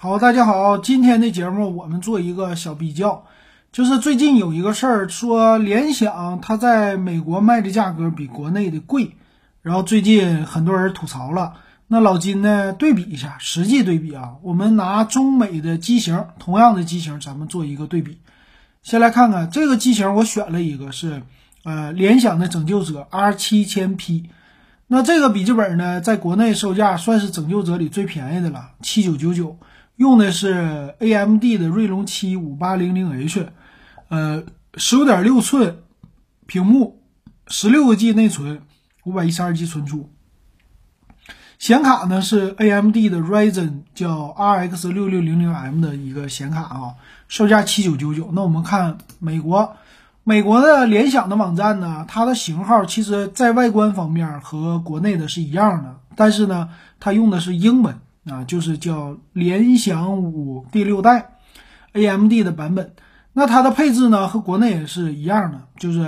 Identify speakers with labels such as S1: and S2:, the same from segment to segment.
S1: 好，大家好，今天的节目我们做一个小比较，就是最近有一个事儿，说联想它在美国卖的价格比国内的贵，然后最近很多人吐槽了。那老金呢，对比一下，实际对比啊，我们拿中美的机型，同样的机型，咱们做一个对比。先来看看这个机型，我选了一个是呃联想的拯救者 R 七千 P，那这个笔记本呢，在国内售价算是拯救者里最便宜的了，七九九九。用的是 AMD 的锐龙七五八零零 H，呃，十五点六寸屏幕，十六个 G 内存，五百一十二 G 存储。显卡呢是 AMD 的 Ryzen 叫 RX 六六零零 M 的一个显卡啊，售价七九九九。那我们看美国，美国的联想的网站呢，它的型号其实在外观方面和国内的是一样的，但是呢，它用的是英文。啊，就是叫联想五第六代，AMD 的版本。那它的配置呢，和国内也是一样的，就是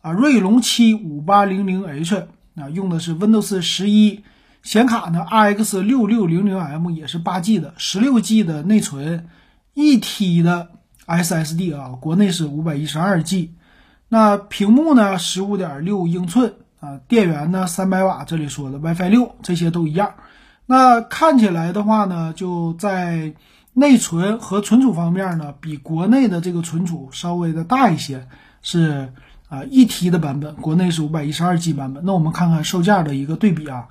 S1: 啊，锐龙七五八零零 H 啊，用的是 Windows 十一显卡呢，RX 六六零零 M 也是八 G 的，十六 G 的内存，一 T 的 SSD 啊，国内是五百一十二 G。那屏幕呢，十五点六英寸啊，电源呢，三百瓦，这里说的 WiFi 六，这些都一样。那看起来的话呢，就在内存和存储方面呢，比国内的这个存储稍微的大一些，是啊一 T 的版本，国内是五百一十二 G 版本。那我们看看售价的一个对比啊，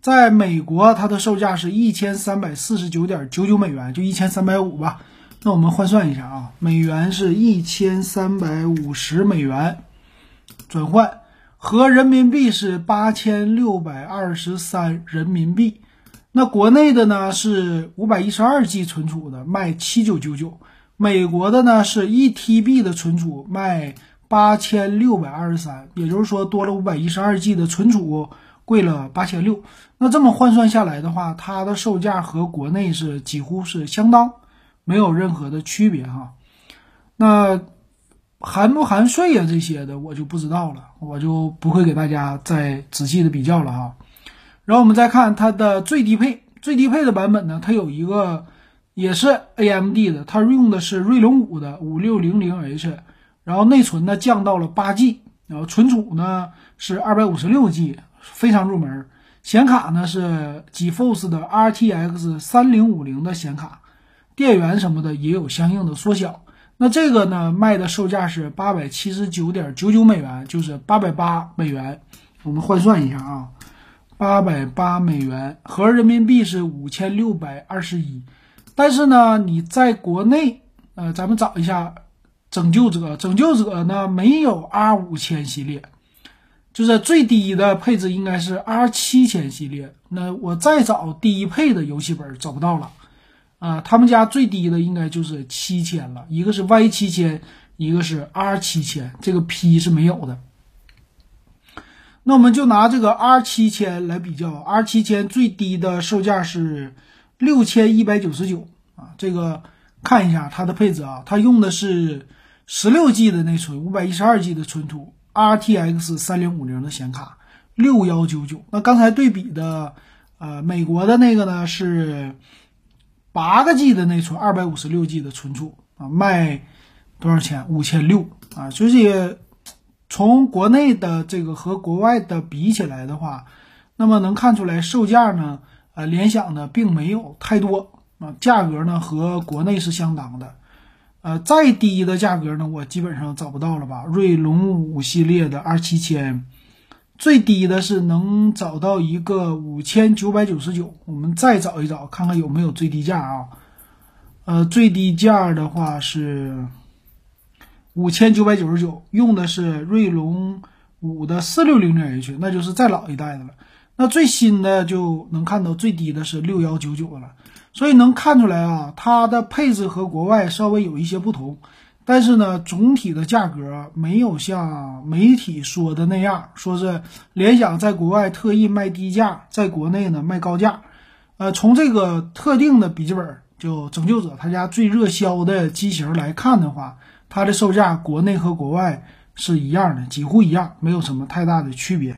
S1: 在美国它的售价是一千三百四十九点九九美元，就一千三百五吧。那我们换算一下啊，美元是一千三百五十美元，转换和人民币是八千六百二十三人民币。那国内的呢是五百一十二 G 存储的，卖七九九九；美国的呢是一 TB 的存储，卖八千六百二十三。也就是说，多了五百一十二 G 的存储，贵了八千六。那这么换算下来的话，它的售价和国内是几乎是相当，没有任何的区别哈。那含不含税呀？这些的我就不知道了，我就不会给大家再仔细的比较了哈。然后我们再看它的最低配，最低配的版本呢，它有一个也是 AMD 的，它用的是锐龙五的五六零零 H，然后内存呢降到了八 G，然后存储呢是二百五十六 G，非常入门。显卡呢是 GeForce 的 RTX 三零五零的显卡，电源什么的也有相应的缩小。那这个呢卖的售价是八百七十九点九九美元，就是八百八美元。我们换算一下啊。八百八美元合人民币是五千六百二十一，但是呢，你在国内，呃，咱们找一下拯救者，拯救者呢没有 R 五千系列，就是最低的配置应该是 R 七千系列。那我再找低配的游戏本找不到了，啊，他们家最低的应该就是七千了，一个是 Y 七千，一个是 R 七千，这个 P 是没有的。那我们就拿这个 R 七千来比较，R 七千最低的售价是六千一百九十九啊。这个看一下它的配置啊，它用的是十六 G 的内存，五百一十二 G 的存储，RTX 三零五零的显卡，六幺九九。那刚才对比的，呃，美国的那个呢是八个 G 的内存，二百五十六 G 的存储啊，卖多少钱？五千六啊，所以。从国内的这个和国外的比起来的话，那么能看出来售价呢，呃，联想呢并没有太多啊，价格呢和国内是相当的，呃，再低的价格呢我基本上找不到了吧？锐龙五系列的二七千，最低的是能找到一个五千九百九十九，我们再找一找看看有没有最低价啊？呃，最低价的话是。五千九百九十九，用的是锐龙五的四六零零 H，那就是再老一代的了。那最新的就能看到最低的是六幺九九了。所以能看出来啊，它的配置和国外稍微有一些不同，但是呢，总体的价格没有像媒体说的那样，说是联想在国外特意卖低价，在国内呢卖高价。呃，从这个特定的笔记本就拯救者他家最热销的机型来看的话。它的售价，国内和国外是一样的，几乎一样，没有什么太大的区别。